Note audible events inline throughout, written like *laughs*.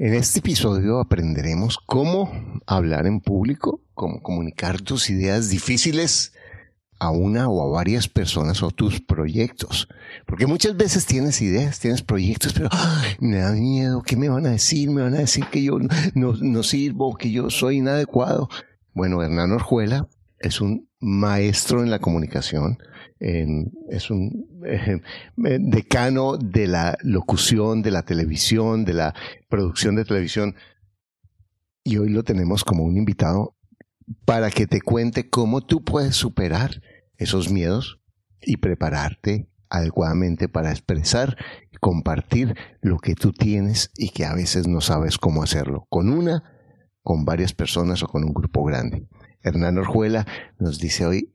En este episodio aprenderemos cómo hablar en público, cómo comunicar tus ideas difíciles a una o a varias personas o tus proyectos. Porque muchas veces tienes ideas, tienes proyectos, pero me da miedo, ¿qué me van a decir? Me van a decir que yo no, no sirvo, que yo soy inadecuado. Bueno, Hernán Orjuela es un maestro en la comunicación, es un *laughs* eh, decano de la locución, de la televisión, de la producción de televisión. Y hoy lo tenemos como un invitado para que te cuente cómo tú puedes superar esos miedos y prepararte adecuadamente para expresar y compartir lo que tú tienes y que a veces no sabes cómo hacerlo, con una, con varias personas o con un grupo grande. Hernán Orjuela nos dice hoy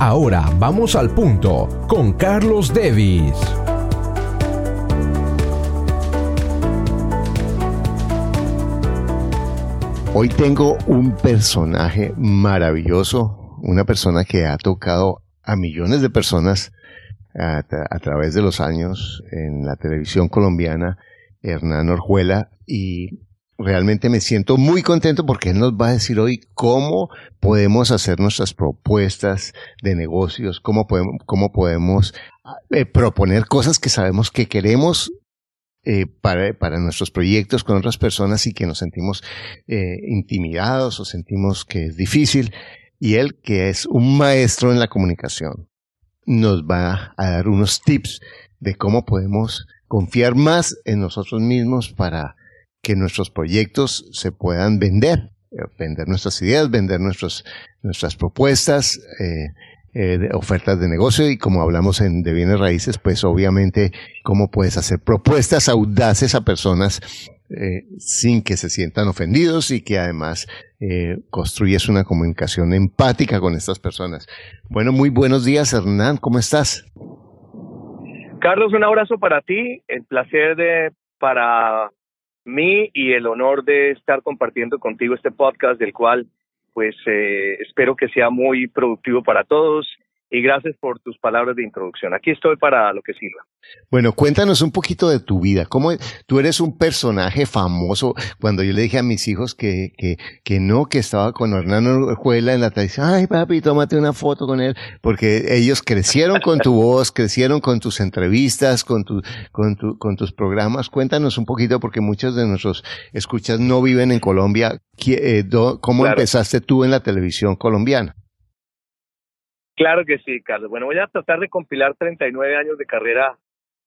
Ahora vamos al punto con Carlos Devis. Hoy tengo un personaje maravilloso, una persona que ha tocado a millones de personas a, través de los años en la televisión colombiana, Hernán Orjuela, y realmente me siento muy contento porque él nos va a decir hoy cómo podemos hacer nuestras propuestas de negocios, cómo podemos, cómo podemos eh, proponer cosas que sabemos que queremos eh, para, para, nuestros proyectos con otras personas y que nos sentimos eh, intimidados o sentimos que es difícil. Y él, que es un maestro en la comunicación, nos va a dar unos tips de cómo podemos confiar más en nosotros mismos para que nuestros proyectos se puedan vender, eh, vender nuestras ideas, vender nuestros, nuestras propuestas, eh, eh, ofertas de negocio y como hablamos en de bienes raíces, pues obviamente cómo puedes hacer propuestas audaces a personas sin que se sientan ofendidos y que además construyes una comunicación empática con estas personas. Bueno, muy buenos días Hernán, ¿cómo estás? Carlos, un abrazo para ti, el placer de para mí y el honor de estar compartiendo contigo este podcast del cual pues eh, espero que sea muy productivo para todos y gracias por tus palabras de introducción. Aquí estoy para lo que sirva. Bueno, cuéntanos un poquito de tu vida. ¿Cómo tú eres un personaje famoso? Cuando yo le dije a mis hijos que, que, que no, que estaba con Hernán Orjuela en la televisión, ay papi, tómate una foto con él, porque ellos crecieron con tu voz, crecieron con tus entrevistas, con, tu, con, tu, con tus programas. Cuéntanos un poquito, porque muchos de nuestros escuchas no viven en Colombia. Eh, ¿Cómo empezaste tú en la televisión colombiana? Claro que sí, Carlos. Bueno, voy a tratar de compilar 39 años de carrera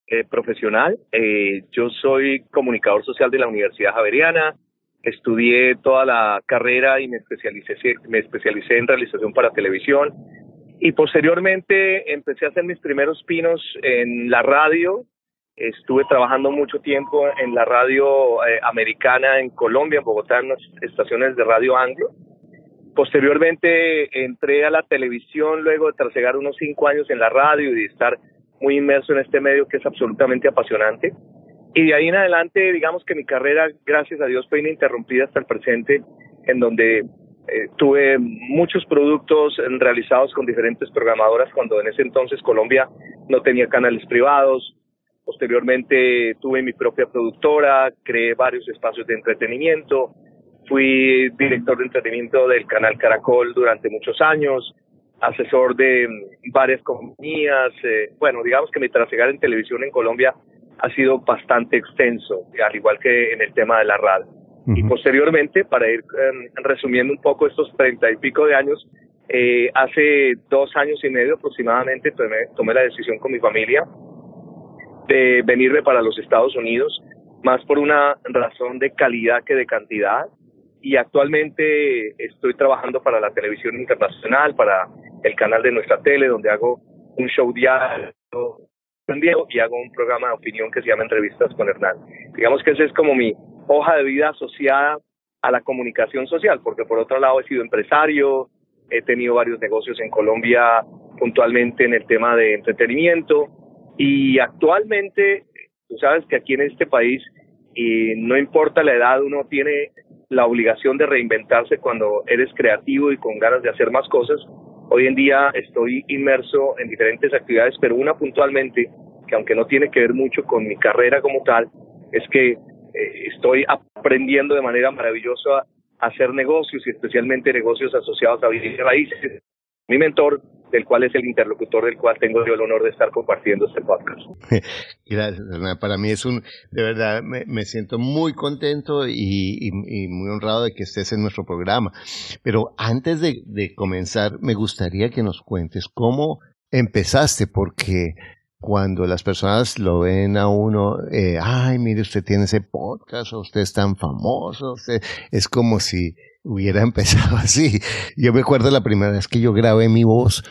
eh, profesional. Eh, yo soy comunicador social de la Universidad Javeriana. Estudié toda la carrera y me especialicé, me especialicé en realización para televisión. Y posteriormente empecé a hacer mis primeros pinos en la radio. Estuve trabajando mucho tiempo en la radio eh, americana en Colombia, en Bogotá, en las estaciones de radio anglo Posteriormente entré a la televisión luego de trasegar unos cinco años en la radio y de estar muy inmerso en este medio que es absolutamente apasionante. Y de ahí en adelante, digamos que mi carrera, gracias a Dios, fue ininterrumpida hasta el presente, en donde eh, tuve muchos productos realizados con diferentes programadoras cuando en ese entonces Colombia no tenía canales privados. Posteriormente tuve mi propia productora, creé varios espacios de entretenimiento, Fui director de entretenimiento del canal Caracol durante muchos años, asesor de varias compañías. Eh, bueno, digamos que mi trasegar en televisión en Colombia ha sido bastante extenso, al igual que en el tema de la radio. Y posteriormente, para ir em, resumiendo un poco estos treinta y pico de años, eh, hace dos años y medio aproximadamente tomé, tomé la decisión con mi familia de venirme para los Estados Unidos, más por una razón de calidad que de cantidad y actualmente estoy trabajando para la televisión internacional, para el canal de nuestra tele, donde hago un show diario y hago un programa de opinión que se llama Entrevistas con Hernán. Digamos que ese es como mi hoja de vida asociada a la comunicación social, porque por otro lado he sido empresario, he tenido varios negocios en Colombia puntualmente en el tema de entretenimiento y actualmente, tú sabes que aquí en este país, y no importa la edad, uno tiene la obligación de reinventarse cuando eres creativo y con ganas de hacer más cosas. Hoy en día estoy inmerso en diferentes actividades, pero una puntualmente, que aunque no tiene que ver mucho con mi carrera como tal, es que eh, estoy aprendiendo de manera maravillosa a hacer negocios y especialmente negocios asociados a bienes raíces. Mi mentor, del cual es el interlocutor del cual tengo yo el honor de estar compartiendo este podcast. *laughs* Gracias, Para mí es un, de verdad, me, siento muy contento y, muy honrado de que estés en nuestro programa. Pero antes de comenzar, me gustaría que nos cuentes cómo empezaste, porque cuando las personas lo ven a uno, eh, ay, mire, usted tiene ese podcast, usted es tan famoso, es como si hubiera *laughs* empezado así. Yo me acuerdo la primera vez que yo grabé mi voz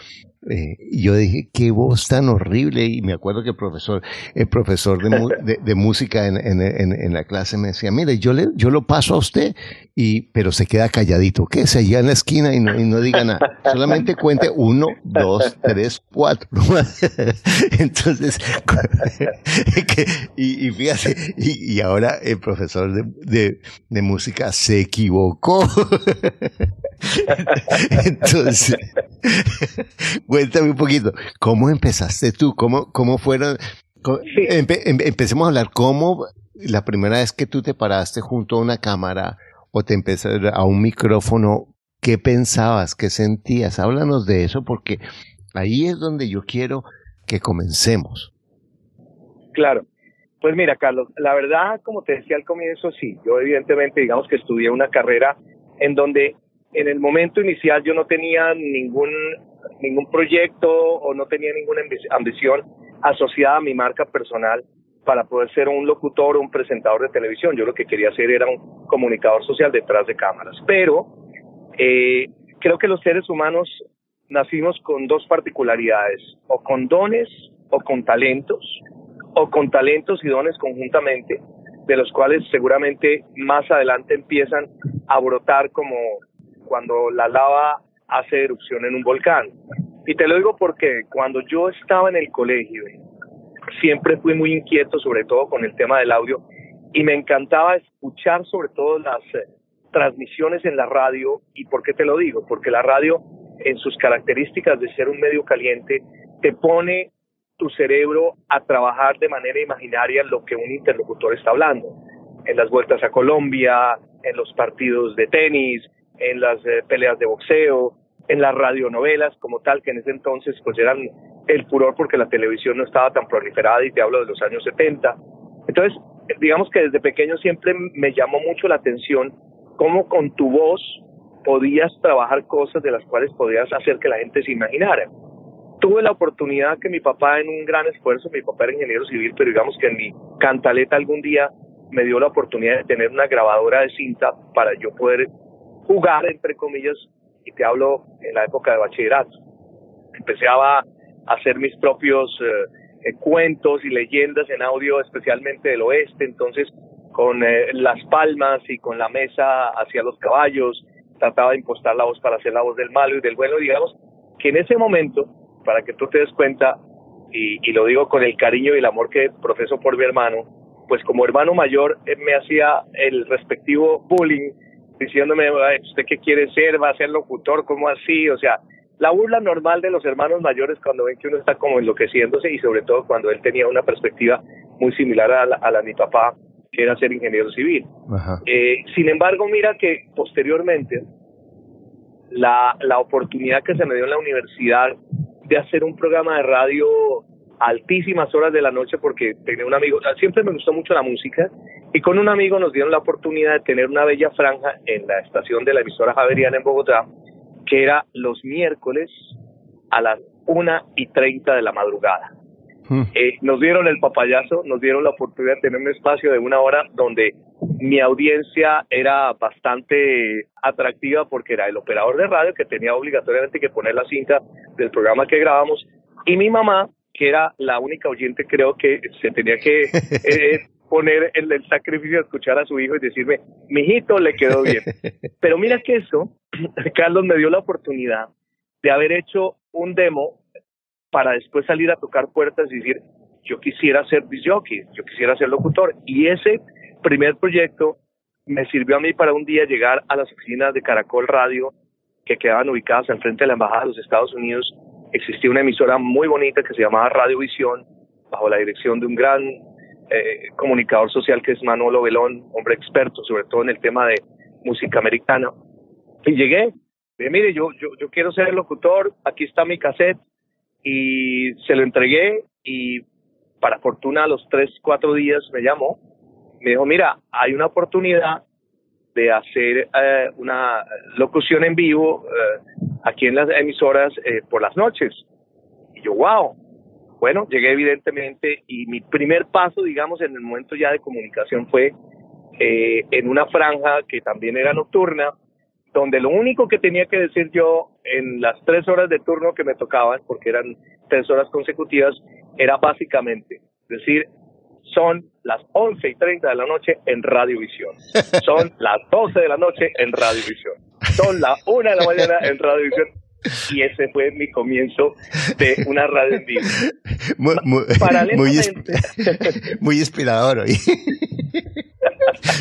eh, yo dije, qué voz tan horrible. Y me acuerdo que el profesor, el profesor de, de, música en, la clase me decía, mire, yo, le, yo lo paso a usted, y, pero se queda calladito. ¿Qué? Se allá en la esquina y no, y no diga nada. Solamente cuente uno, dos, tres, cuatro. *laughs* Entonces, *laughs* y, fíjate, y, y, ahora el profesor de música se equivocó. *laughs* Entonces, cuéntame un poquito, ¿cómo empezaste tú? ¿Cómo, cómo fueron? empecemos a hablar, ¿cómo la primera vez que tú te paraste junto a una cámara o te empezaste a un micrófono, qué pensabas, qué sentías? Háblanos de eso porque ahí es donde yo quiero que comencemos. Claro. Pues mira, Carlos, la verdad, como te decía al comienzo, sí, yo evidentemente, digamos que estudié una carrera en donde en el momento inicial yo no tenía ningún, ningún proyecto o no tenía ninguna ambición asociada a mi marca personal para poder ser un locutor o un presentador de televisión. Yo lo que quería hacer era un comunicador social detrás de cámaras. Pero eh, creo que los seres humanos nacimos con dos particularidades, o con dones o con talentos, o con talentos y dones conjuntamente, de los cuales seguramente más adelante empiezan a brotar como, cuando la lava hace erupción en un volcán. Y te lo digo porque cuando yo estaba en el colegio, siempre fui muy inquieto, sobre todo con el tema del audio, y me encantaba escuchar sobre todo las eh, transmisiones en la radio. ¿Y por qué te lo digo? Porque la radio, en sus características de ser un medio caliente, te pone tu cerebro a trabajar de manera imaginaria lo que un interlocutor está hablando. En las vueltas a Colombia, en los partidos de tenis, en las eh, peleas de boxeo, en las radionovelas como tal, que en ese entonces pues eran el furor porque la televisión no estaba tan proliferada y te hablo de los años 70. Entonces, digamos que desde pequeño siempre me llamó mucho la atención cómo con tu voz podías trabajar cosas de las cuales podías hacer que la gente se imaginara. Tuve la oportunidad que mi papá en un gran esfuerzo, mi papá era ingeniero civil, pero digamos que en mi cantaleta algún día me dio la oportunidad de tener una grabadora de cinta para yo poder jugar, entre comillas, y te hablo en la época de bachillerato. Empecé a hacer mis propios eh, eh, cuentos y leyendas en audio, especialmente del oeste, entonces con eh, las palmas y con la mesa hacia los caballos, trataba de impostar la voz para hacer la voz del malo y del bueno, digamos que en ese momento, para que tú te des cuenta, y, y lo digo con el cariño y el amor que profeso por mi hermano, pues como hermano mayor me hacía el respectivo bullying diciéndome, ¿usted qué quiere ser? ¿Va a ser locutor? ¿Cómo así? O sea, la burla normal de los hermanos mayores cuando ven que uno está como enloqueciéndose y sobre todo cuando él tenía una perspectiva muy similar a la, a de mi papá, que era ser ingeniero civil. Eh, sin embargo, mira que posteriormente la, la oportunidad que se me dio en la universidad de hacer un programa de radio altísimas horas de la noche porque tenía un amigo, siempre me gustó mucho la música y con un amigo nos dieron la oportunidad de tener una bella franja en la estación de la emisora Javeriana en Bogotá, que era los miércoles a las una y treinta de la madrugada. Hmm. Eh, nos dieron el papayazo, nos dieron la oportunidad de tener un espacio de una hora donde mi audiencia era bastante atractiva porque era el operador de radio que tenía obligatoriamente que poner la cinta del programa que grabamos y mi mamá que era la única oyente creo que se tenía que eh, *laughs* poner el, el sacrificio de escuchar a su hijo y decirme, mijito, le quedó bien. *laughs* Pero mira que eso, *clears throat* Carlos me dio la oportunidad de haber hecho un demo para después salir a tocar puertas y decir, yo quisiera ser jockey, yo quisiera ser locutor. Y ese primer proyecto me sirvió a mí para un día llegar a las oficinas de Caracol Radio que quedaban ubicadas enfrente de la Embajada de los Estados Unidos. Existía una emisora muy bonita que se llamaba Radio Visión, bajo la dirección de un gran eh, comunicador social que es Manolo Belón, hombre experto sobre todo en el tema de música americana. Y llegué, dije, mire, yo, yo, yo quiero ser locutor, aquí está mi cassette, y se lo entregué y para fortuna a los tres, cuatro días me llamó, me dijo, mira, hay una oportunidad de hacer eh, una locución en vivo eh, aquí en las emisoras eh, por las noches. Y yo, wow. Bueno, llegué evidentemente y mi primer paso, digamos, en el momento ya de comunicación fue en una franja que también era nocturna, donde lo único que tenía que decir yo en las tres horas de turno que me tocaban, porque eran tres horas consecutivas, era básicamente decir, son las once y treinta de la noche en Radiovisión, son las doce de la noche en Radiovisión, son las una de la mañana en Radiovisión. Y ese fue mi comienzo de una radio en vivo. Muy, muy, *laughs* muy inspirador hoy.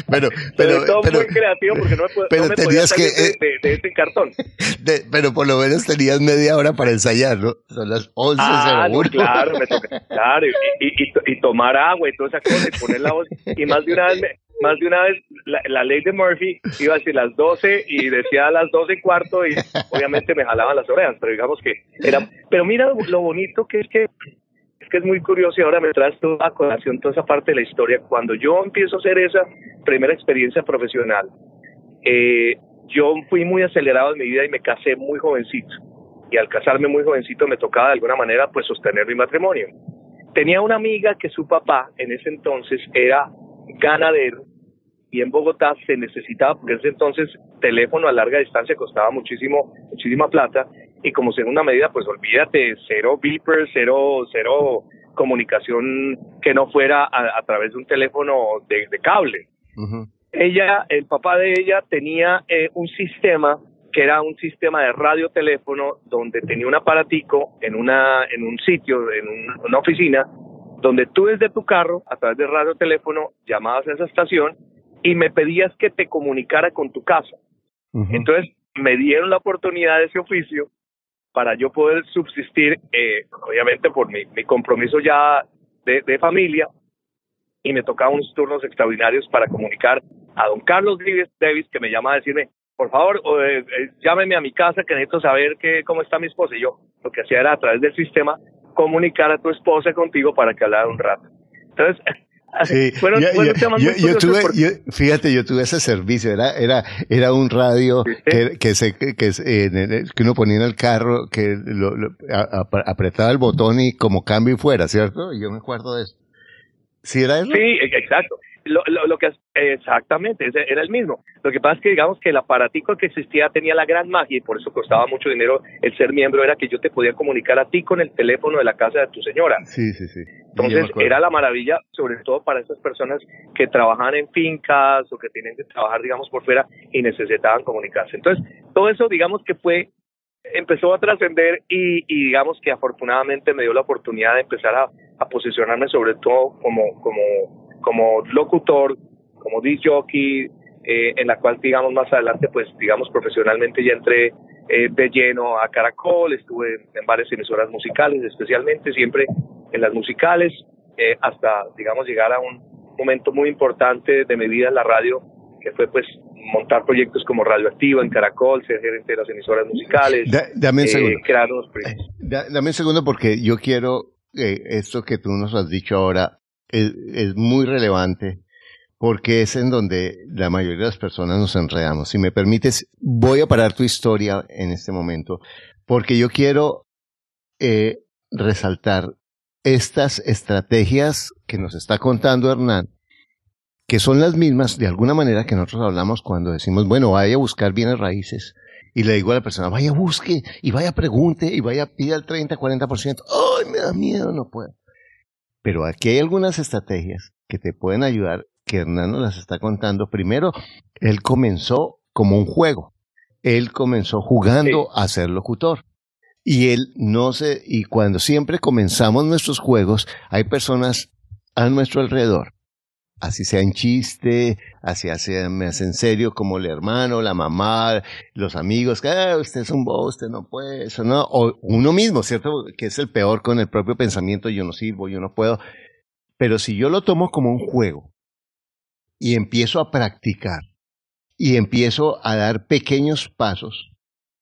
pero, pero, todo muy creativo porque no me, pero no me tenías que, de, de, ese cartón. pero por lo menos tenías media hora para ensayar, ¿no? Son las 11 ah, claro, me toca, claro, y, y, y, tomar agua y toda esa cosa y poner la voz. Y más de una vez, más de una vez la, ley de Murphy iba a decir las 12 y decía a las 12 y cuarto y obviamente me jalaban las orejas, pero digamos que era... Pero mira lo bonito que es que que es muy curioso y ahora me traes toda a colación toda esa parte de la historia. Cuando yo empiezo a hacer esa primera experiencia profesional, eh, yo fui muy acelerado en mi vida y me casé muy jovencito. Y al casarme muy jovencito me tocaba de alguna manera pues sostener mi matrimonio. Tenía una amiga que su papá en ese entonces era ganadero y en Bogotá se necesitaba, porque en ese entonces teléfono a larga distancia costaba muchísimo, muchísima plata, y como segunda medida, pues olvídate, cero beepers, cero, cero comunicación que no fuera a, través de un teléfono de, cable. Ella, el papá de ella tenía eh, un sistema que era un sistema de radioteléfono donde tenía un aparatico en una en un sitio, en una oficina, donde tú desde tu carro, a través de radioteléfono, llamabas a esa estación y me pedías que te comunicara con tu casa. Entonces me dieron la oportunidad de ese oficio para yo poder subsistir, eh, obviamente por mi, mi compromiso ya de, de, familia, y me tocaba unos turnos extraordinarios para comunicar a don Carlos Davis, que me llama a decirme, por favor, eh, eh, llámeme a mi casa que necesito saber que, cómo está mi esposa. Y yo lo que hacía era a través del sistema comunicar a tu esposa contigo para que hablara un rato. Entonces, Sí, yo, tuve, fíjate, yo tuve ese servicio, era, era, era un radio que, que, se, que, que uno ponía en el carro, que lo, apretaba el botón y como cambio y fuera, ¿cierto? Yo me acuerdo de eso. ¿Sí era eso? Sí, e, exacto. Lo, lo, lo, que exactamente era el mismo. Lo que pasa es que digamos que el aparatico que existía tenía la gran magia y por eso costaba mucho dinero el ser miembro era que yo te podía comunicar a ti con el teléfono de la casa de tu señora. Sí, sí, sí. Entonces era la maravilla, sobre todo para esas personas que trabajaban en fincas o que tienen que trabajar, digamos, por fuera y necesitaban comunicarse. Entonces todo eso, digamos que fue empezó a trascender y, y, digamos que afortunadamente me dio la oportunidad de empezar a, a posicionarme sobre todo como, como como locutor, como disc jockey, eh, en la cual, digamos, más adelante, pues, digamos, profesionalmente ya entré eh, de lleno a Caracol, estuve en varias emisoras musicales, especialmente siempre en las musicales, eh, hasta, digamos, llegar a un momento muy importante de mi vida en la radio, que fue, pues, montar proyectos como Radioactiva en Caracol, ser gerente de las emisoras musicales, dame un segundo. crear unos proyectos. dame un segundo porque yo quiero esto que tú nos has dicho ahora, es, muy relevante porque es en donde la mayoría de las personas nos enredamos. Si me permites, voy a parar tu historia en este momento, porque yo quiero eh, resaltar estas estrategias que nos está contando Hernán, que son las mismas de alguna manera que nosotros hablamos cuando decimos, bueno, vaya a buscar bienes raíces. Y le digo a la persona, vaya busque, y vaya pregunte, y vaya pida el 30, 40%. ¡Ay, me da miedo, no puedo! Pero aquí hay algunas estrategias que te pueden ayudar, que Hernán nos las está contando. Primero, él comenzó como un juego. Él comenzó jugando a ser locutor. Y él no se, y cuando siempre comenzamos nuestros juegos, hay personas a nuestro alrededor así sea en chiste, así sea más en serio, como el hermano, la mamá, los amigos, que ah, usted es un bobo, usted no puede, eso no, o uno mismo, ¿cierto? Que es el peor con el propio pensamiento, yo no sirvo, yo no puedo. Pero si yo lo tomo como un juego y empiezo a practicar y empiezo a dar pequeños pasos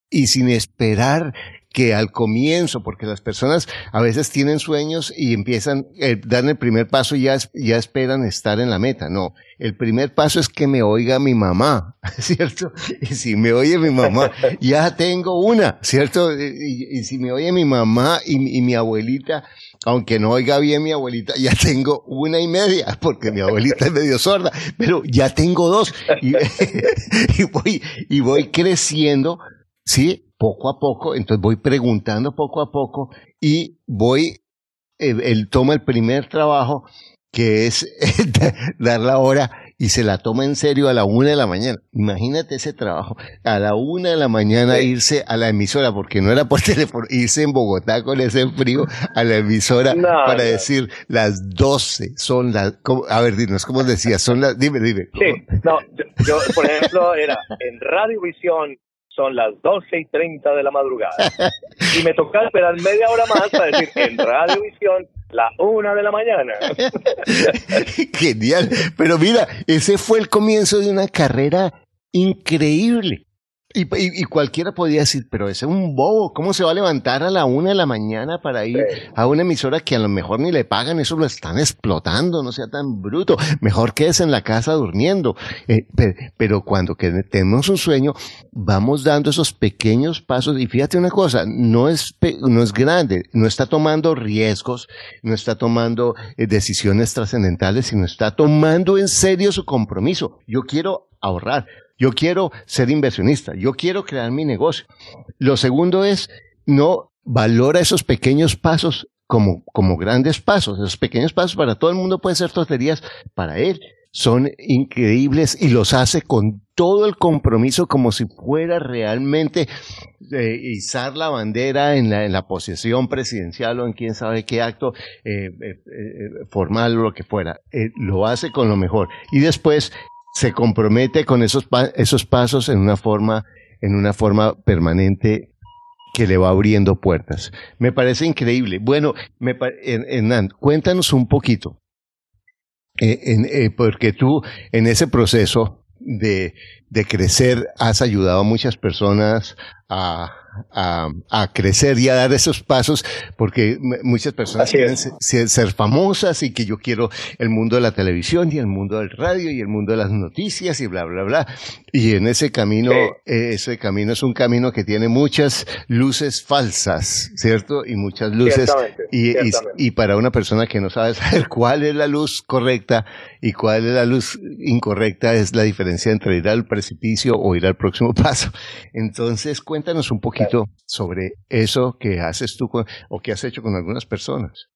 y sin esperar que al comienzo, porque las personas a veces tienen sueños y empiezan, eh, dan el primer paso y ya, ya esperan estar en la meta. No, el primer paso es que me oiga mi mamá, *laughs* ¿cierto? Y si me oye mi mamá, *laughs* ya tengo una, ¿cierto? Y, si me oye mi mamá y, mi abuelita, aunque no oiga bien mi abuelita, ya tengo una y media, porque mi abuelita es medio sorda, pero ya tengo dos. Y, *laughs* y voy, y voy creciendo, ¿sí? Poco a poco, entonces voy preguntando poco a poco y voy, eh, él, toma el primer trabajo que es *laughs* dar la hora y se la toma en serio a la una de la mañana. Imagínate ese trabajo. A la una de la mañana irse a la emisora, porque no era por *laughs* teléfono, irse en Bogotá con ese frío a la emisora para decir las doce son las, a ver, dinos, ¿cómo decías? Son las, dime, dime. Sí, no, yo, por ejemplo, era en Radiovisión son las 12 y 30 de la madrugada. Y me tocaba esperar media hora más para decir en Radiovisión la una de la mañana. *laughs* Genial. Pero mira, ese fue el comienzo de una carrera increíble. Y, cualquiera podría decir, pero ese es un bobo, ¿cómo se va a levantar a la una de la mañana para ir a una emisora que a lo mejor ni le pagan, eso lo están explotando, no sea tan bruto, mejor quédese en la casa durmiendo. Eh, pero, cuando tenemos un sueño, vamos dando esos pequeños pasos y fíjate una cosa, no es, no es grande, no está tomando riesgos, no está tomando eh, decisiones trascendentales, sino está tomando en serio su compromiso. Yo quiero ahorrar. Yo quiero ser inversionista, yo quiero crear mi negocio. Lo segundo es, no valora esos pequeños pasos como, como grandes pasos. Esos pequeños pasos para todo el mundo pueden ser tonterías, para él son increíbles y los hace con todo el compromiso como si fuera realmente eh, izar la bandera en la, en la posesión presidencial o en quién sabe qué acto eh, eh, formal o lo que fuera. lo hace con lo mejor. Y después se compromete con esos, esos pasos en una forma, en una forma permanente que le va abriendo puertas. Me parece increíble. Bueno, me, Hernán, cuéntanos un poquito, eh, eh, porque tú en ese proceso de, de crecer has ayudado a muchas personas a, a, crecer y a dar esos pasos, porque muchas personas quieren ser, famosas y que yo quiero el mundo de la televisión y el mundo del radio y el mundo de las noticias y bla, bla, bla. Y en ese camino, ese camino es un camino que tiene muchas luces falsas, ¿cierto? Y muchas luces. Y, y, para una persona que no sabe *laughs* saber cuál es la luz correcta y cuál es la luz incorrecta, es la diferencia entre ir al precipicio o ir al próximo *laughs* paso. Entonces, cuéntanos un poquito sobre eso que haces tú o que has hecho con algunas personas.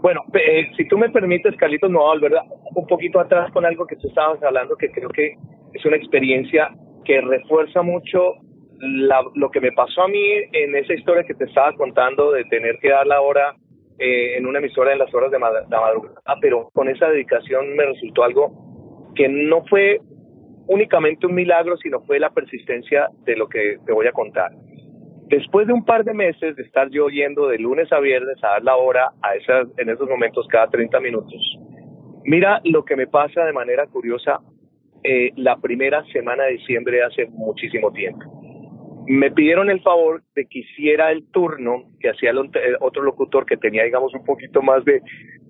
Bueno, eh, si tú me permites, Carlitos, no voy a un poquito atrás con algo que tú estabas hablando, que creo que es una experiencia que refuerza mucho lo que me pasó a mí en esa historia que te estaba contando de tener que dar la hora eh, en una emisora en las horas de madrugada, pero con esa dedicación me resultó algo que no fue únicamente un milagro, sino fue la persistencia de lo que te voy a contar. Después de un par de meses de estar yo yendo de lunes a viernes a dar la hora a esas, en esos momentos cada 30 minutos, mira lo que me pasa de manera curiosa eh, la primera semana de diciembre hace muchísimo tiempo. Me pidieron el favor de que hiciera el turno que hacía el otro locutor que tenía, digamos, un poquito más de,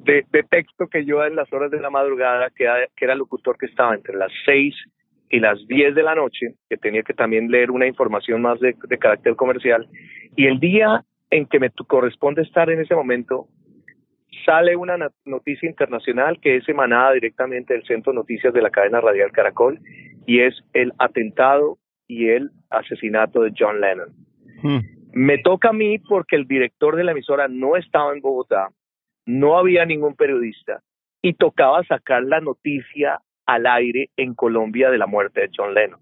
de, texto que yo en las horas de la madrugada, que que era el locutor que estaba entre las 6 y las 10 de la noche, que tenía que también leer una información más de, carácter comercial, y el día en que me corresponde estar en ese momento, sale una noticia internacional que es emanada directamente del Centro de Noticias de la cadena radial Caracol, y es el atentado y el asesinato de John Lennon. Hmm. Me toca a mí porque el director de la emisora no estaba en Bogotá, no había ningún periodista y tocaba sacar la noticia al aire en Colombia de la muerte de John Lennon.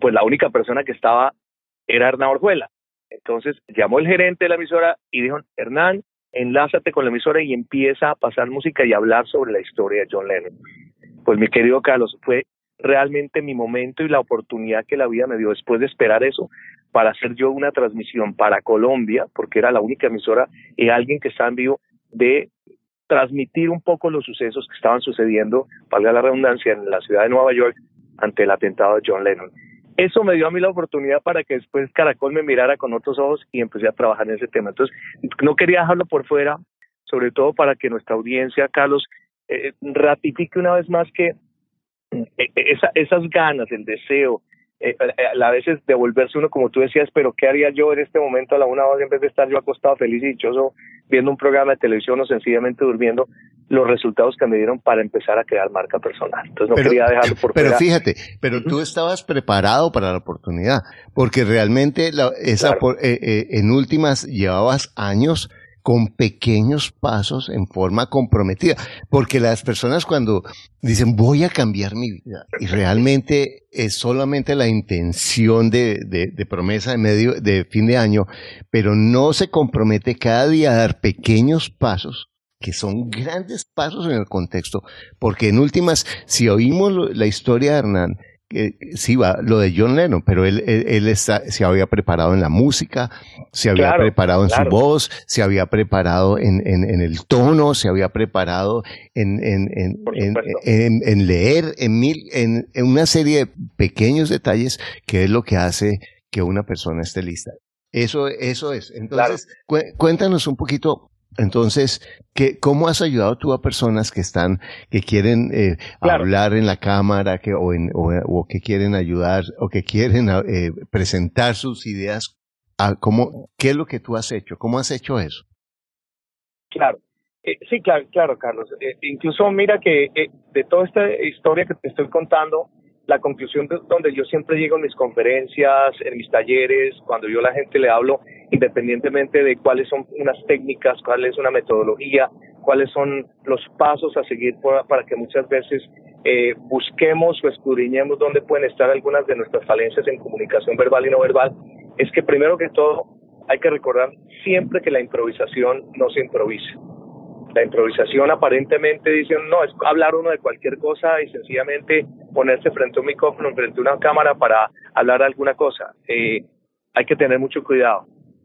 Pues la única persona que estaba era Hernán Orjuela. Entonces llamó el gerente de la emisora y dijo, Hernán, enlázate con la emisora y empieza a pasar música y hablar sobre la historia de John Lennon. Pues mi querido Carlos, fue realmente mi momento y la oportunidad que la vida me dio después de esperar eso para hacer yo una transmisión para Colombia, porque era la única emisora y alguien que estaba en vivo, de transmitir un poco los sucesos que estaban sucediendo, valga la redundancia, en la ciudad de Nueva York ante el atentado de John Lennon. Eso me dio a mí la oportunidad para que después Caracol me mirara con otros ojos y empecé a trabajar en ese tema. Entonces, no quería dejarlo por fuera, sobre todo para que nuestra audiencia, Carlos, eh, ratifique una vez más que esa, esas ganas, el deseo, eh, eh, a veces devolverse uno, como tú decías, pero ¿qué haría yo en este momento a la una hora en vez de estar yo acostado feliz y dichoso viendo un programa de televisión o sencillamente durmiendo? Los resultados que me dieron para empezar a crear marca personal. Entonces no quería dejarlo por Pero fíjate, pero tú estabas preparado para la oportunidad, porque realmente la, esa, eh, en últimas llevabas años con pequeños pasos en forma comprometida. Porque las personas cuando dicen voy a cambiar mi vida y realmente es solamente la intención de, de, promesa de medio de fin de año, pero no se compromete cada día a dar pequeños pasos que son grandes pasos en el contexto, porque en últimas, si oímos la historia de Hernán, sí va lo de John Lennon, pero él, él, está, se había preparado en la música, se había preparado en su voz, se había preparado en, en, el tono, se había preparado en, en, leer, en, mil, en, una serie de pequeños detalles que es lo que hace que una persona esté lista. Eso, eso es. Entonces, cuéntanos un poquito entonces, ¿qué, ¿cómo has ayudado tú a personas que están, que quieren eh, hablar en la cámara, que, o, en, o, que quieren ayudar, o que quieren eh, presentar sus ideas? A cómo, ¿Qué es lo que tú has hecho? ¿Cómo has hecho eso? Claro. Eh, sí, claro, claro, Carlos. incluso mira que de toda esta historia que te estoy contando, la conclusión de donde yo siempre llego en mis conferencias, en mis talleres, cuando yo a la gente le hablo, independientemente de cuáles son unas técnicas, cuál es una metodología, cuáles son los pasos a seguir para, que muchas veces eh, busquemos o escudriñemos dónde pueden estar algunas de nuestras falencias en comunicación verbal y no verbal, es que primero que todo hay que recordar siempre que la improvisación no se improvisa. La improvisación aparentemente dicen, no, es hablar uno de cualquier cosa y sencillamente ponerse frente a un micrófono, frente a una cámara para hablar alguna cosa. Eh, hay que tener mucho cuidado,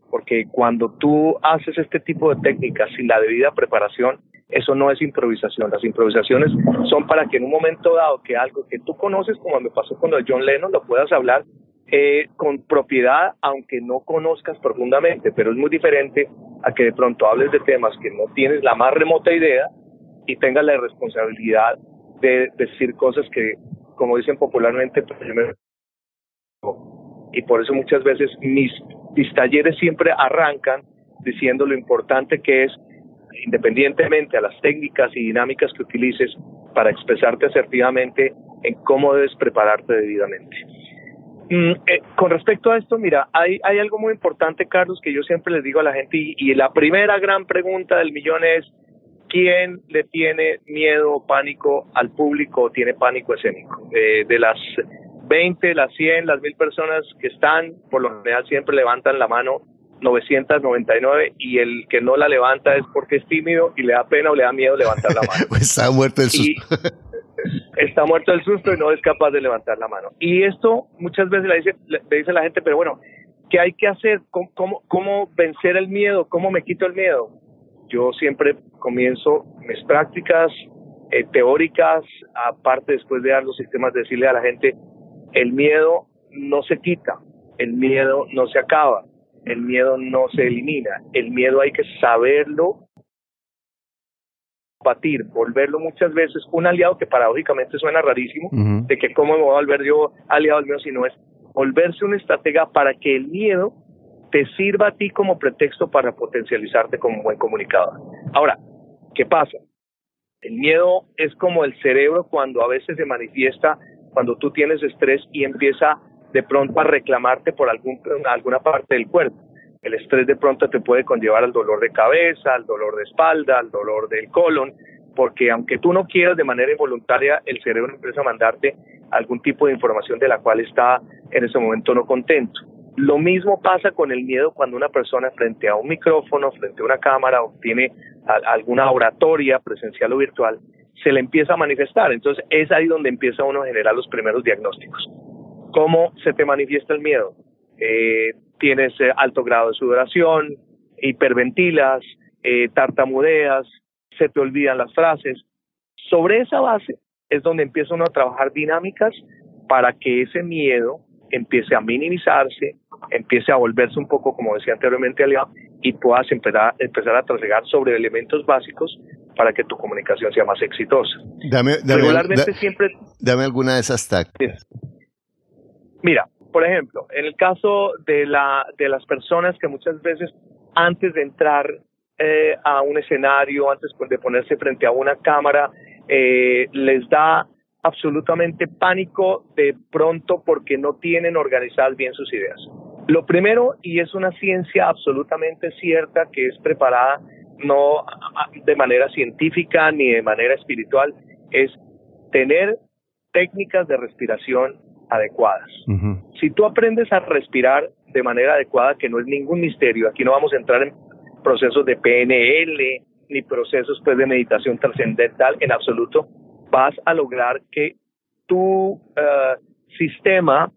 porque cuando tú haces este tipo de técnicas sin la debida preparación, eso no es improvisación. Las improvisaciones son para que en un momento dado que algo que tú conoces, como me pasó con John Lennon, lo puedas hablar eh, con propiedad, aunque no conozcas profundamente, pero es muy diferente a que de pronto hables de temas que no tienes la más remota idea y tengas la responsabilidad de decir cosas que, como dicen popularmente, y por eso muchas veces mis, mis talleres siempre arrancan diciendo lo importante que es, independientemente a las técnicas y dinámicas que utilices para expresarte asertivamente en cómo debes prepararte debidamente. Mm, eh, con respecto a esto, mira, hay, hay algo muy importante, Carlos, que yo siempre les digo a la gente, y, la primera gran pregunta del millón es, ¿quién le tiene miedo o pánico al público o tiene pánico escénico? Eh, de las 20, las 100, las 1000 personas que están, por lo general siempre levantan la mano 999 y el que no la levanta es porque es tímido y le da pena o le da miedo levantar la mano. *laughs* pues está muerto el susto. está muerto el susto y no es capaz de levantar la mano. Y esto muchas veces le dice, le dice la gente, pero bueno, ¿qué hay que hacer? ¿Cómo, ¿Cómo, vencer el miedo? ¿Cómo me quito el miedo? Yo siempre comienzo mis prácticas eh, teóricas, aparte después de dar los sistemas, de decirle a la gente, el miedo no se quita, el miedo no se acaba, el miedo no se elimina, el miedo hay que saberlo batir, volverlo muchas veces. Un aliado que paradójicamente suena rarísimo, de que cómo me voy a volver yo aliado al mío si no es volverse un estratega para que el miedo te sirva a ti como pretexto para potencializarte como buen comunicador. Ahora, ¿qué pasa? El miedo es como el cerebro cuando a veces se manifiesta cuando tú tienes estrés y empieza de pronto a reclamarte por algún, alguna parte del cuerpo. El estrés de pronto te puede conllevar al dolor de cabeza, al dolor de espalda, al dolor del colon, porque aunque tú no quieras de manera involuntaria, el cerebro empieza a mandarte algún tipo de información de la cual está en ese momento no contento. Lo mismo pasa con el miedo cuando una persona frente a un micrófono, frente a una cámara o tiene alguna oratoria presencial o virtual, se le empieza a manifestar. Entonces es ahí donde empieza uno a generar los primeros diagnósticos. ¿Cómo se te manifiesta el miedo? Eh, tienes eh, alto grado de sudoración, hiperventilas, eh, tartamudeas, se te olvidan las frases. Sobre esa base es donde empieza uno a trabajar dinámicas para que ese miedo empiece a minimizarse, empiece a volverse un poco, como decía anteriormente, aliado y puedas empezar, empezar a trasegar sobre elementos básicos para que tu comunicación sea más exitosa. Dame, Regularmente siempre... Dame alguna de esas tácticas. Mira, por ejemplo, en el caso de, la, de las personas que muchas veces antes de entrar eh, a un escenario, antes de ponerse frente a una cámara, eh, les da absolutamente pánico de pronto porque no tienen organizadas bien sus ideas. Lo primero, y es una ciencia absolutamente cierta que es preparada no de manera científica ni de manera espiritual, es tener técnicas de respiración adecuadas. Si tú aprendes a respirar de manera adecuada, que no es ningún misterio, aquí no vamos a entrar en procesos de PNL ni procesos pues, de meditación trascendental en absoluto, vas a lograr que tu eh, sistema,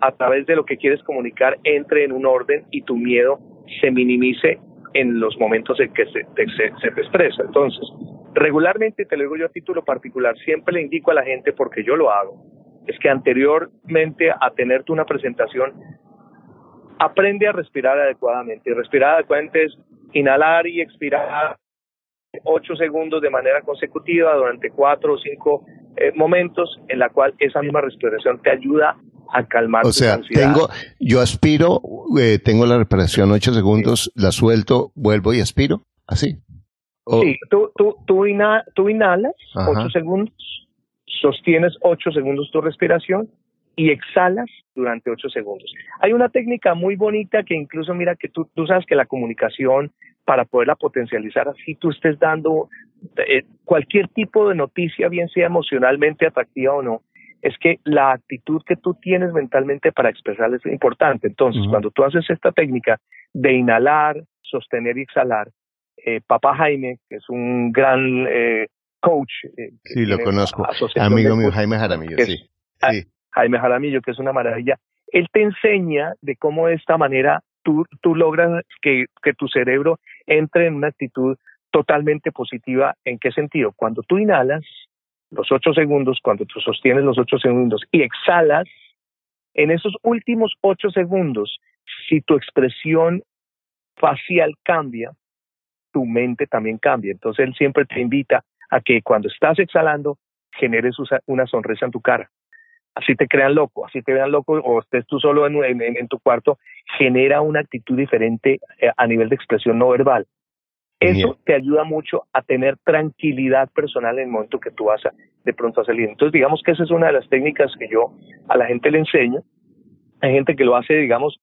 a través de lo que quieres comunicar, entre en un orden y tu miedo se minimice en los momentos en que se, se, te expresa. Entonces, regularmente, te lo digo yo a título particular, siempre le indico a la gente, porque yo lo hago, es que anteriormente a tenerte una presentación, aprende a respirar adecuadamente. Y respirar adecuadamente es inhalar y expirar ocho segundos de manera consecutiva durante cuatro o cinco eh, momentos en la cual esa misma respiración te ayuda a calmar o sea, tengo, yo aspiro, eh, tengo la respiración ocho segundos, la suelto, vuelvo y aspiro, así. Sí, tú, tú, tú, inhalas ocho segundos, sostienes ocho segundos tu respiración y exhalas durante ocho segundos. Hay una técnica muy bonita que incluso mira que tú, tú sabes que la comunicación para poderla potencializar así tú estés dando eh, cualquier tipo de noticia, bien sea emocionalmente atractiva o no, es que la actitud que tú tienes mentalmente para expresar es importante. Entonces, cuando tú haces esta técnica de inhalar, sostener y exhalar, eh, Papá Jaime, que es un gran eh, coach. Eh, sí, lo conozco. Amigo mío, Jaime Jaramillo, sí. Jaime Jaramillo, que es una maravilla. Él te enseña de cómo de esta manera tú, tú logras que, que tu cerebro entre en una actitud totalmente positiva. ¿En qué sentido? Cuando tú inhalas, los ocho segundos, cuando tú sostienes los ocho segundos y exhalas, en esos últimos ocho segundos, si tu expresión facial cambia, tu mente también cambia. Entonces él siempre te invita a que cuando estás exhalando, generes una sonrisa en tu cara. Así te crean loco, así te vean loco o estés tú solo en tu cuarto, genera una actitud diferente eh, a nivel de expresión no verbal. Eso te ayuda mucho a tener tranquilidad personal en el momento que tú vas a, de pronto a salir. Entonces, digamos que esa es una de las técnicas que yo a la gente le enseño. Hay gente que lo hace, digamos,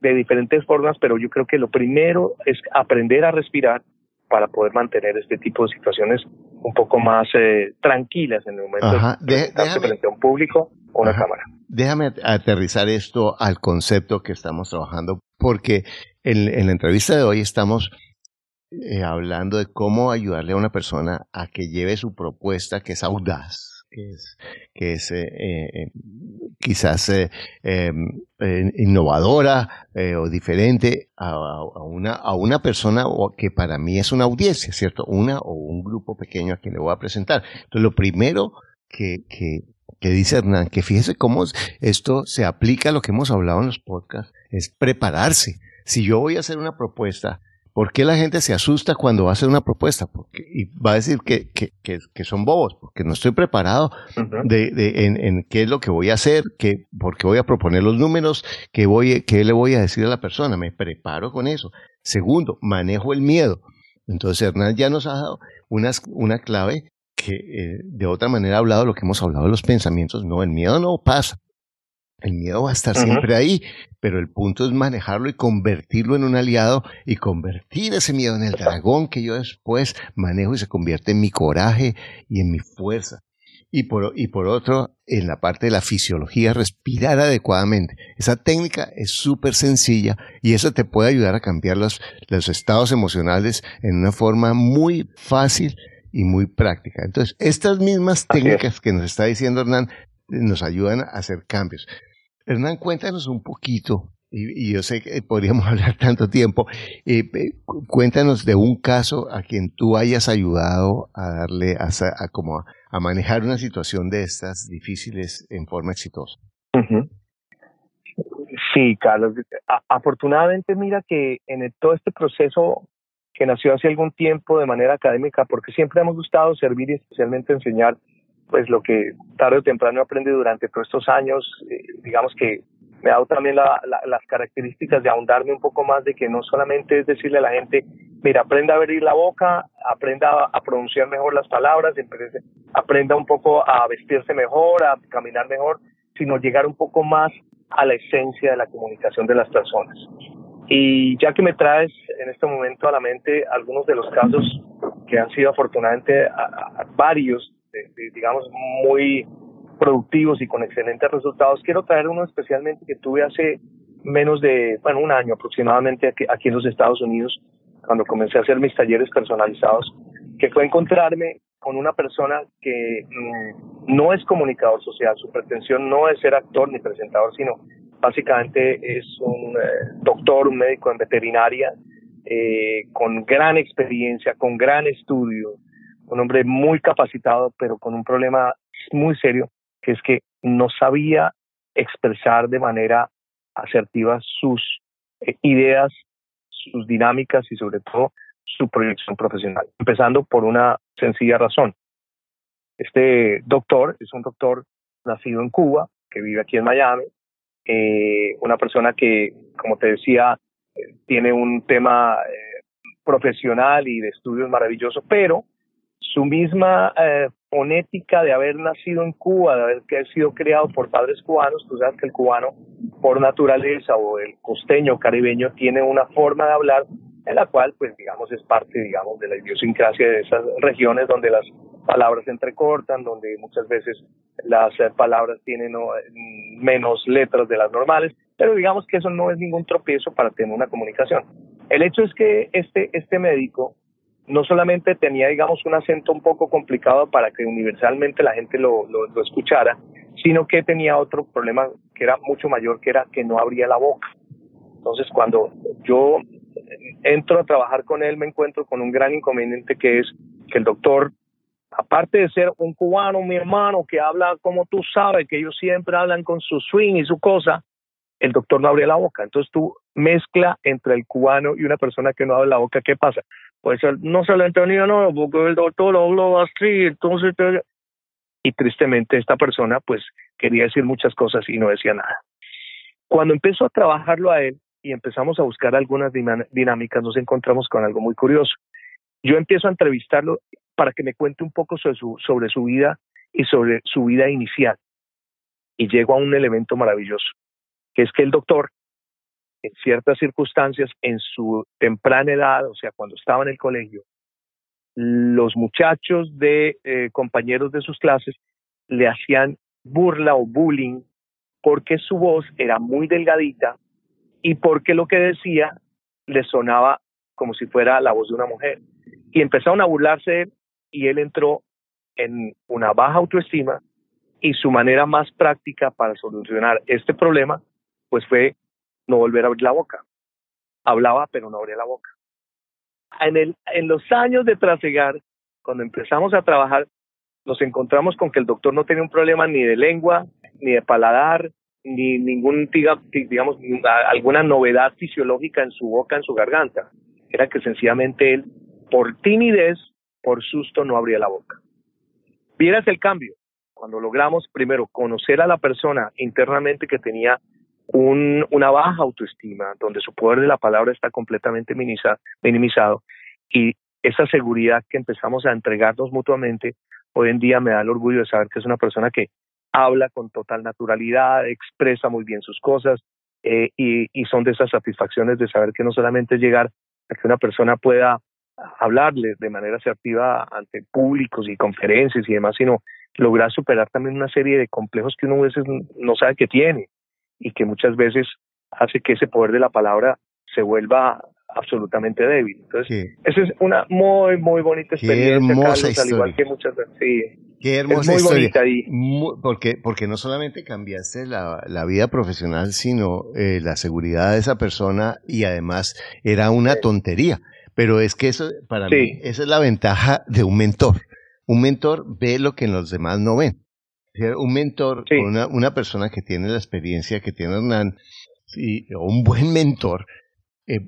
de, diferentes formas, pero yo creo que lo primero es aprender a respirar para poder mantener este tipo de situaciones un poco más eh, tranquilas en el momento de, estar frente a un público o una cámara. Déjame aterrizar esto al concepto que estamos trabajando, porque en la entrevista de hoy estamos eh, hablando de cómo ayudarle a una persona a que lleve su propuesta que es audaz, que es, que es eh, eh, quizás em, innovadora o diferente a, una, a una persona que para mí es una audiencia, ¿cierto? Una o un grupo pequeño a quien le voy a presentar. Entonces, lo primero que, que dice Hernán, que fíjese cómo esto se aplica a lo que hemos hablado en los podcasts, es prepararse. Si yo voy a hacer una propuesta, ¿Por qué la gente se asusta cuando va a hacer una propuesta? Porque, y va a decir que, que, que, son bobos, porque no estoy preparado de, de, en, en, qué es lo que voy a hacer, que, porque voy a proponer los números, qué, voy, qué le voy a decir a la persona. Me preparo con eso. Segundo, manejo el miedo. Entonces Hernán ya nos ha dado una, una clave que eh, de otra manera ha hablado lo que hemos hablado de los pensamientos. No, el miedo no pasa. El miedo va a estar siempre ahí, pero el punto es manejarlo y convertirlo en un aliado y convertir ese miedo en el dragón que yo después manejo y se convierte en mi coraje y en mi fuerza. Y por, y por otro, en la parte de la fisiología, respirar adecuadamente. Esa técnica es súper sencilla y eso te puede ayudar a cambiar los, los estados emocionales en una forma muy fácil y muy práctica. Entonces, estas mismas técnicas que nos está diciendo Hernán nos ayudan a hacer cambios. Hernán, cuéntanos un poquito, y, yo sé que podríamos *laughs* hablar tanto tiempo, eh, cuéntanos de un caso a quien tú hayas ayudado a darle, a, como a, manejar una situación de estas difíciles en forma exitosa. Sí, Carlos. afortunadamente, mira que en todo este proceso que nació hace algún tiempo de manera académica, porque siempre hemos gustado servir y especialmente enseñar pues lo que tarde o temprano aprendí durante todos estos años, eh, digamos que me ha dado también las características de ahondarme un poco más de que no solamente es decirle a la gente, mira, aprenda a abrir la boca, aprenda a pronunciar mejor las palabras, aprenda un poco a vestirse mejor, a caminar mejor, sino llegar un poco más a la esencia de la comunicación de las personas. Y ya que me traes en este momento a la mente algunos de los casos que han sido afortunadamente varios digamos, muy productivos y con excelentes resultados. Quiero traer uno especialmente que tuve hace menos de, bueno, un año aproximadamente aquí, aquí en los Estados Unidos, cuando comencé a hacer mis talleres personalizados, que fue encontrarme con una persona que mm, no es comunicador social, su pretensión no es ser actor ni presentador, sino básicamente es un eh, doctor, un médico en veterinaria, eh, con gran experiencia, con gran estudio, un hombre muy capacitado, pero con un problema muy serio, que es que no sabía expresar de manera asertiva sus eh, ideas, sus dinámicas y sobre todo su proyección profesional. Empezando por una sencilla razón. Este doctor es un doctor nacido en Cuba, que vive aquí en Miami, eh, una persona que, como te decía, eh, tiene un tema profesional y de estudios maravilloso, pero su misma eh, fonética de haber nacido en Cuba, de haber sido criado por padres cubanos, tú sabes que el cubano por naturaleza o el costeño caribeño tiene una forma de hablar en la cual pues digamos es parte digamos de la idiosincrasia de esas regiones donde las palabras se entrecortan, donde muchas veces las eh, palabras tienen menos letras de las normales, pero digamos que eso no es ningún tropiezo para tener una comunicación. El hecho es que este, este médico no solamente tenía, digamos, un acento un poco complicado para que universalmente la gente lo, lo, escuchara, sino que tenía otro problema que era mucho mayor, que era que no abría la boca. Entonces, cuando yo entro a trabajar con él, me encuentro con un gran inconveniente que es que el doctor, aparte de ser un cubano, mi hermano, que habla como tú sabes, que ellos siempre hablan con su swing y su cosa, el doctor no abría la boca. Entonces tú mezcla entre el cubano y una persona que no abre la boca, ¿qué pasa? Pues no se le entendía no, porque el doctor habló así, entonces... Y tristemente esta persona pues quería decir muchas cosas y no decía nada. Cuando empezó a trabajarlo a él y empezamos a buscar algunas dinámicas, nos encontramos con algo muy curioso. Yo empiezo a entrevistarlo para que me cuente un poco sobre su, sobre su vida y sobre su vida inicial. Y llego a un elemento maravilloso que es que el doctor, en ciertas circunstancias, en su temprana edad, o sea, cuando estaba en el colegio, los muchachos de eh, compañeros de sus clases le hacían burla o bullying porque su voz era muy delgadita y porque lo que decía le sonaba como si fuera la voz de una mujer. Y empezaron a burlarse y él entró en una baja autoestima y su manera más práctica para solucionar este problema pues fue no volver a abrir la boca. Hablaba, pero no abría la boca. En, el, en los años de trasegar, cuando empezamos a trabajar, nos encontramos con que el doctor no tenía un problema ni de lengua, ni de paladar, ni ningún, digamos, alguna novedad fisiológica en su boca, en su garganta. Era que sencillamente él, por timidez, por susto, no abría la boca. Vieras el cambio. Cuando logramos, primero, conocer a la persona internamente que tenía un, una baja autoestima, donde su poder de la palabra está completamente minimizado y esa seguridad que empezamos a entregarnos mutuamente, hoy en día me da el orgullo de saber que es una persona que habla con total naturalidad, expresa muy bien sus cosas eh, y, y son de esas satisfacciones de saber que no solamente llegar a que una persona pueda hablarles de manera asertiva ante públicos y conferencias y demás, sino lograr superar también una serie de complejos que uno a veces no sabe que tiene y que muchas veces hace que ese poder de la palabra se vuelva absolutamente débil. Entonces, esa es una muy, muy bonita experiencia, Carlos, al igual que muchas veces. Sí, Qué hermosa muy historia. porque, porque no solamente cambiaste la, la vida profesional, sino eh, la seguridad de esa persona y además era una tontería. Pero es que eso, para mí, esa es la ventaja de un mentor. Un mentor ve lo que los demás no ven. Un mentor, una, una persona que tiene la experiencia que tiene Hernán, y, o un buen mentor, eh,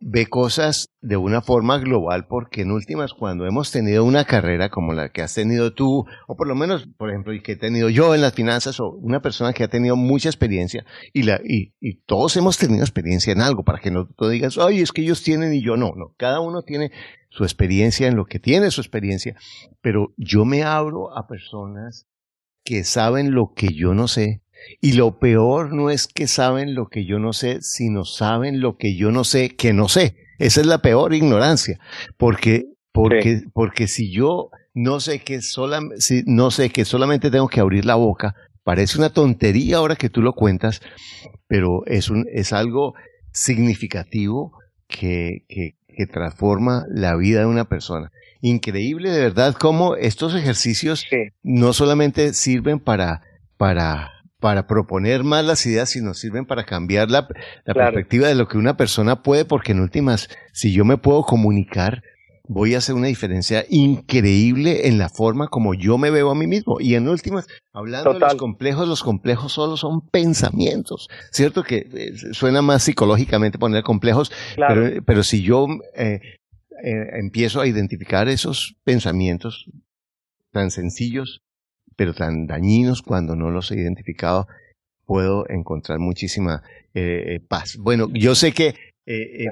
ve cosas de una forma global porque en últimas cuando hemos tenido una carrera como la que has tenido tú o por lo menos por ejemplo y que he tenido yo en las finanzas o una persona que ha tenido mucha experiencia y la y, y todos hemos tenido experiencia en algo para que no tú digas ay es que ellos tienen y yo no no cada uno tiene su experiencia en lo que tiene su experiencia pero yo me abro a personas que saben lo que yo no sé y lo peor no es que saben lo que yo no sé, sino saben lo que yo no sé que no sé. Esa es la peor ignorancia, porque porque porque si yo no sé que si no sé que solamente tengo que abrir la boca, parece una tontería ahora que tú lo cuentas, pero es un es algo significativo que, que, que transforma la vida de una persona. Increíble de verdad cómo estos ejercicios no solamente sirven para para para proponer más las ideas, sino sirven para cambiar la, perspectiva de lo que una persona puede, porque en últimas, si yo me puedo comunicar, voy a hacer una diferencia increíble en la forma como yo me veo a mí mismo. Y en últimas, hablando de los complejos, los complejos solo son pensamientos. Cierto que eh, suena más psicológicamente poner complejos, pero, si yo eh, eh, empiezo a identificar esos pensamientos tan sencillos, pero tan dañinos cuando no los he identificado, puedo encontrar muchísima eh, paz. Bueno, yo sé que eh,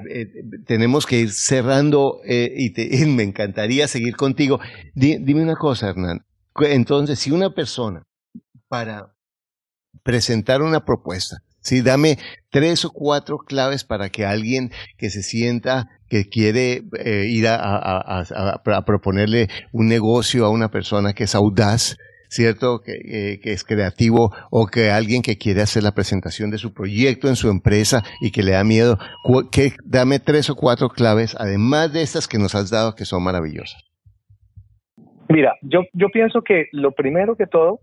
tenemos que ir cerrando y, *laughs* me encantaría seguir contigo. dime una cosa, Hernán. Entonces, si una persona para presentar una propuesta, sí, dame tres o cuatro claves para que alguien que se sienta que quiere ir a proponerle un negocio a una persona que es audaz, ¿cierto? Que, que, es creativo o que alguien que quiere hacer la presentación de su proyecto en su empresa y que le da miedo. Que, dame tres o cuatro claves, además de estas que nos has dado, que son maravillosas. Mira, yo, yo pienso que lo primero que todo,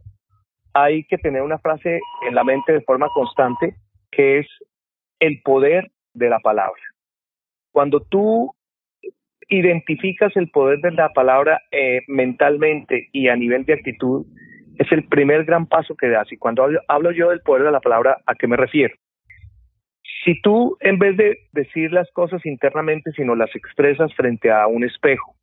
hay que tener una frase en la mente de forma constante, que es el poder de la palabra. Cuando tú identificas el poder de la palabra eh, mentalmente y a nivel de actitud, es el primer gran paso que das. Y cuando hablo, yo del poder de la palabra, ¿a qué me refiero? Si tú, en vez de decir las cosas internamente, sino las expresas frente a un espejo,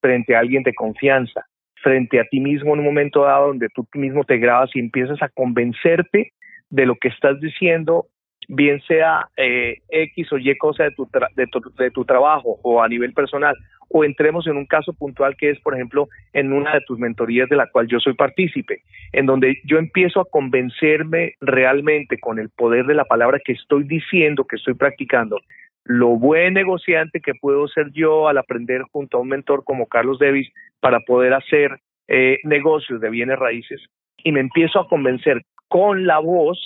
frente a alguien de confianza, frente a ti mismo en un momento dado donde tú mismo te grabas y empiezas a convencerte de lo que estás diciendo bien sea eh, X o Y cosa de de, tu, de tu trabajo o a nivel personal, o entremos en un caso puntual que es, por ejemplo, en una de tus mentorías de la cual yo soy partícipe, en donde yo empiezo a convencerme realmente con el poder de la palabra que estoy diciendo, que estoy practicando, lo buen negociante que puedo ser yo al aprender junto a un mentor como Carlos Davis para poder hacer eh, negocios de bienes raíces y me empiezo a convencer con la voz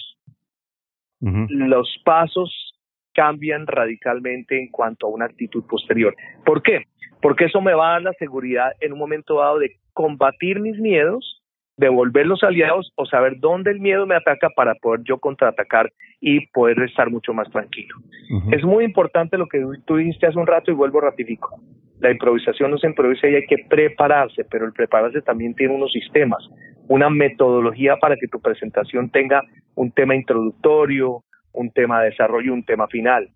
los pasos cambian radicalmente en cuanto a una actitud posterior. ¿Por qué? Porque eso me va a dar la seguridad en un momento dado de combatir mis miedos, de volverlos aliados o saber dónde el miedo me ataca para poder yo contraatacar y poder estar mucho más tranquilo. Es muy importante lo que tú dijiste hace un rato y vuelvo ratifico. La improvisación no se improvisa y hay que prepararse, pero el prepararse también tiene unos sistemas una metodología para que tu presentación tenga un tema introductorio, un tema de desarrollo, un tema final.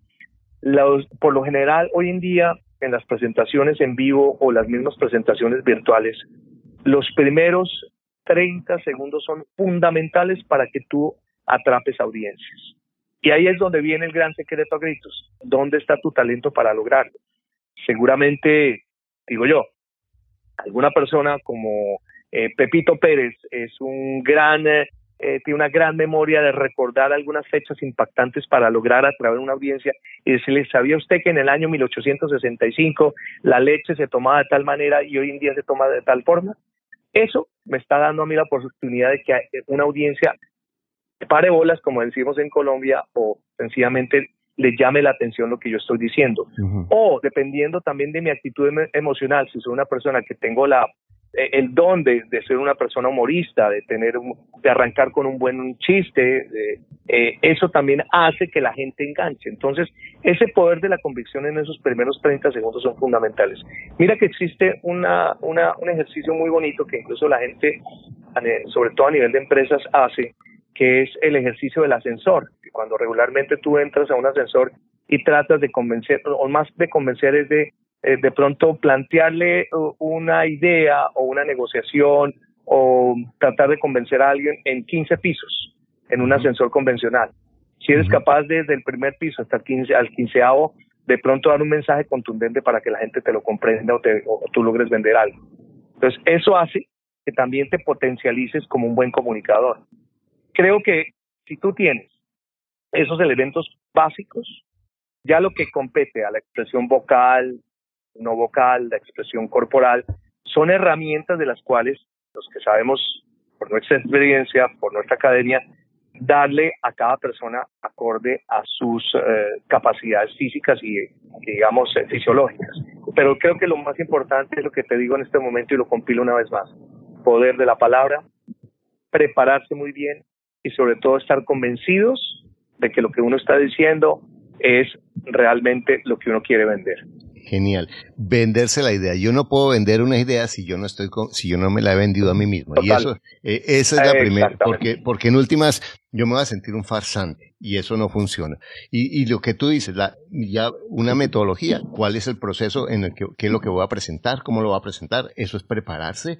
por lo general, hoy en día, en las presentaciones en vivo o las mismas presentaciones virtuales, los primeros 30 segundos son fundamentales para que tú atrapes audiencias. Y ahí es donde viene el gran secreto a gritos. ¿Dónde está tu talento para lograrlo? Seguramente, digo yo, alguna persona como eh, Pepito Pérez es un gran eh, eh, tiene una gran memoria de recordar algunas fechas impactantes para lograr atraer una audiencia y decirle, ¿sabía usted que en el año 1865 la leche se tomaba de tal manera y hoy en día se toma de tal forma? Eso me está dando a mí la oportunidad de que una audiencia pare bolas, como decimos en Colombia, o sencillamente le llame la atención lo que yo estoy diciendo. O dependiendo también de mi actitud emocional, si soy una persona que tengo la eh, el don de, ser una persona humorista, de tener de arrancar con un buen chiste, eh, eso también hace que la gente enganche. Entonces, ese poder de la convicción en esos primeros 30 segundos son fundamentales. Mira que existe una, una, un ejercicio muy bonito que incluso la gente, sobre todo a nivel de empresas, hace, que es el ejercicio del ascensor. Cuando regularmente tú entras a un ascensor y tratas de convencer, o más de convencer es de eh, de pronto plantearle uh, una idea o una negociación o tratar de convencer a alguien en 15 pisos, en un ascensor convencional. Si eres capaz desde el primer piso hasta el 15, al quinceavo, de pronto dar un mensaje contundente para que la gente te lo comprenda o, te, o tú logres vender algo. Entonces, eso hace que también te potencialices como un buen comunicador. Creo que si tú tienes esos elementos básicos, ya lo que compete a la expresión vocal, no vocal, la expresión corporal, son herramientas de las cuales los que sabemos por nuestra experiencia, por nuestra academia, darle a cada persona acorde a sus eh, capacidades físicas y, digamos, eh, fisiológicas. Pero creo que lo más importante es lo que te digo en este momento y lo compilo una vez más. Poder de la palabra, prepararse muy bien y sobre todo estar convencidos de que lo que uno está diciendo es realmente lo que uno quiere vender. Genial. Venderse la idea. Yo no puedo vender una idea si yo no estoy si yo no me la he vendido a mí mismo. Y eso, eh, esa es la primera, porque, porque en últimas yo me voy a sentir un farsante y eso no funciona. Y, y lo que tú dices, la, ya una metodología, ¿cuál es el proceso en el que, qué es lo que voy a presentar? ¿Cómo lo voy a presentar? Eso es prepararse.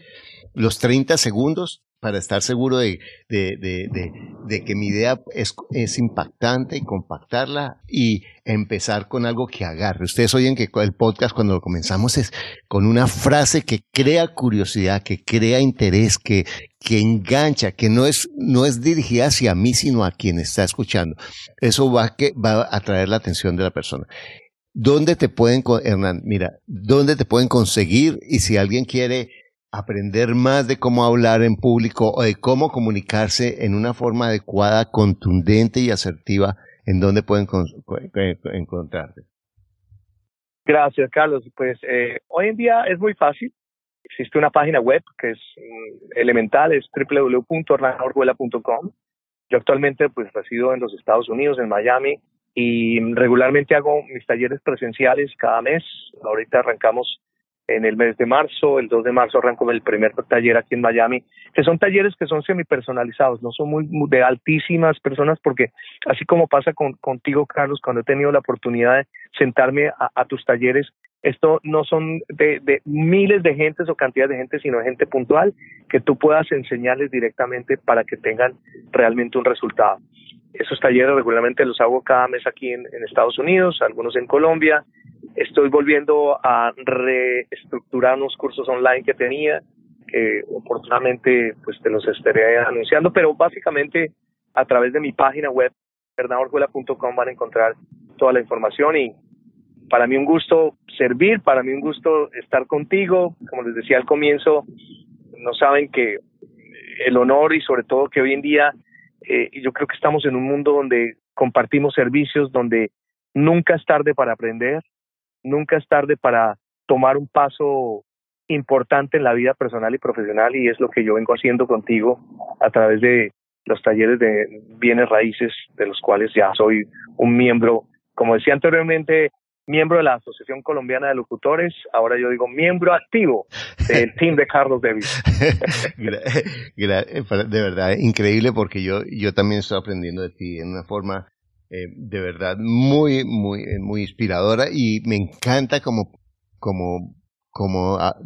Los 30 segundos para estar seguro de, de, de, que mi idea es, es, impactante y compactarla y empezar con algo que agarre. Ustedes oyen que el podcast cuando lo comenzamos es con una frase que crea curiosidad, que crea interés, que, que engancha, que no es, no es dirigida hacia mí, sino a quien está escuchando. Eso va, que, va a atraer la atención de la persona. ¿Dónde te pueden, Hernán, mira, dónde te pueden conseguir y si alguien quiere aprender más de cómo hablar en público o de cómo comunicarse en una forma adecuada, contundente y asertiva, ¿en dónde pueden encontrarte? Gracias, Carlos. Pues eh, hoy en día es muy fácil. Existe una página web que es mm, elemental, es www.orlanorguela.com. Yo actualmente pues resido en los Estados Unidos, en Miami, y regularmente hago mis talleres presenciales cada mes. Ahorita arrancamos en el mes de marzo, el 2 de marzo arranco el primer taller aquí en Miami, que son talleres que son semi-personalizados, no son muy, de altísimas personas, porque así como pasa con, contigo, Carlos, cuando he tenido la oportunidad de sentarme a, tus talleres, esto no son de, de, miles de gentes o cantidad de gente, sino gente puntual que tú puedas enseñarles directamente para que tengan realmente un resultado. Esos talleres regularmente los hago cada mes aquí en Estados Unidos, algunos en Colombia, Estoy volviendo a reestructurar unos cursos online que tenía, que oportunamente pues te los estaré anunciando, pero básicamente a través de mi página web, fernandorjuela.com van a encontrar toda la información y para mí un gusto servir, para mí un gusto estar contigo. Como les decía al comienzo, no saben que el honor y sobre todo que hoy en día eh, yo creo que estamos en un mundo donde compartimos servicios, donde nunca es tarde para aprender, nunca es tarde para tomar un paso importante en la vida personal y profesional y es lo que yo vengo haciendo contigo a través de los talleres de bienes raíces de los cuales ya soy un miembro, como decía anteriormente, miembro de la Asociación Colombiana de Locutores, ahora yo digo miembro activo del *laughs* team de Carlos Davis. *laughs* de verdad, increíble porque yo, yo también estoy aprendiendo de ti en una forma eh, de verdad muy, muy, eh, muy inspiradora y me encanta como, como, como ah,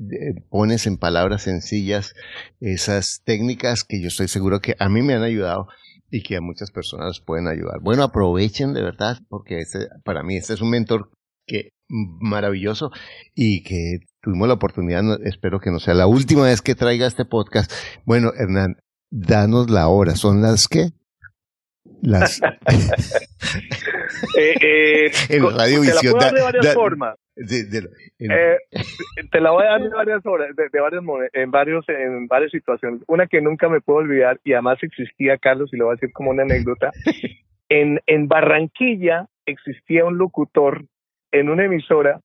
pones en palabras sencillas esas técnicas que yo estoy seguro que a mí me han ayudado y que a muchas personas pueden ayudar. Bueno, aprovechen de verdad porque este, para mí este es un mentor que maravilloso y que tuvimos la oportunidad, espero que no sea la última vez que traiga este podcast. Bueno, Hernán, danos la hora. ¿Son las qué? Las... *laughs* eh, eh, en radiovisión. Te la puedo dar de varias formas. De, de, en... eh, te la voy a dar de varias horas, de, de varias en varios en varias situaciones. Una que nunca me puedo olvidar y además existía, Carlos, y lo voy a decir como una anécdota. *laughs* En, en Barranquilla existía un locutor en una emisora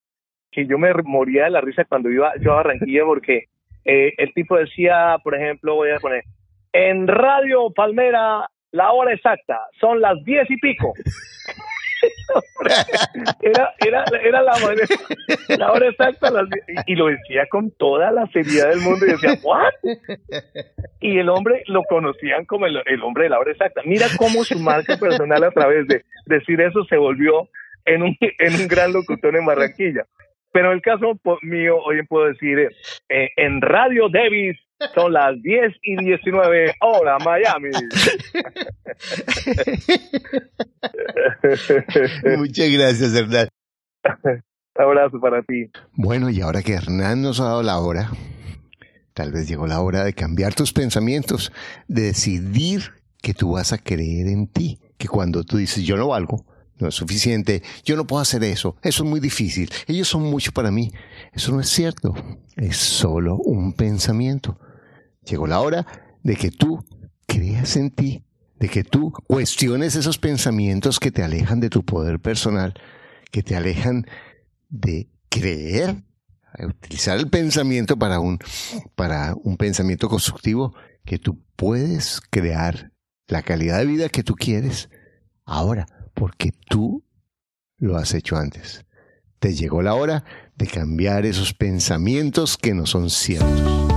que yo me moría de la risa cuando iba yo a Barranquilla porque eh, el tipo decía, por ejemplo, voy a poner, en Radio Palmera la hora exacta son las diez y pico. *laughs* era, era, era la, la hora exacta las, y lo decía con toda la seriedad del mundo y decía, ¿what? Y el hombre lo conocían como el, el hombre de la hora exacta. Mira cómo su marca personal a través de decir eso se volvió en un, en un gran locutor en Barranquilla. Pero en el caso mío, hoy puedo decir, eh, en Radio Davis son las 10 y 19. Hola, Miami. Muchas gracias, Hernán. Abrazo para ti. Bueno, y ahora que Hernán nos ha dado la hora, tal vez llegó la hora de cambiar tus pensamientos, de decidir que tú vas a creer en ti, que cuando tú dices yo no valgo, no es suficiente, yo no puedo hacer eso, eso es muy difícil, ellos son mucho para mí. Eso no es cierto, es solo un pensamiento. Llegó la hora de que tú creas en ti, de que tú cuestiones esos pensamientos que te alejan de tu poder personal, que te alejan de creer, utilizar el pensamiento para un, para un pensamiento constructivo, que tú puedes crear la calidad de vida que tú quieres ahora porque tú lo has hecho antes. Te llegó la hora de cambiar esos pensamientos que no son ciertos.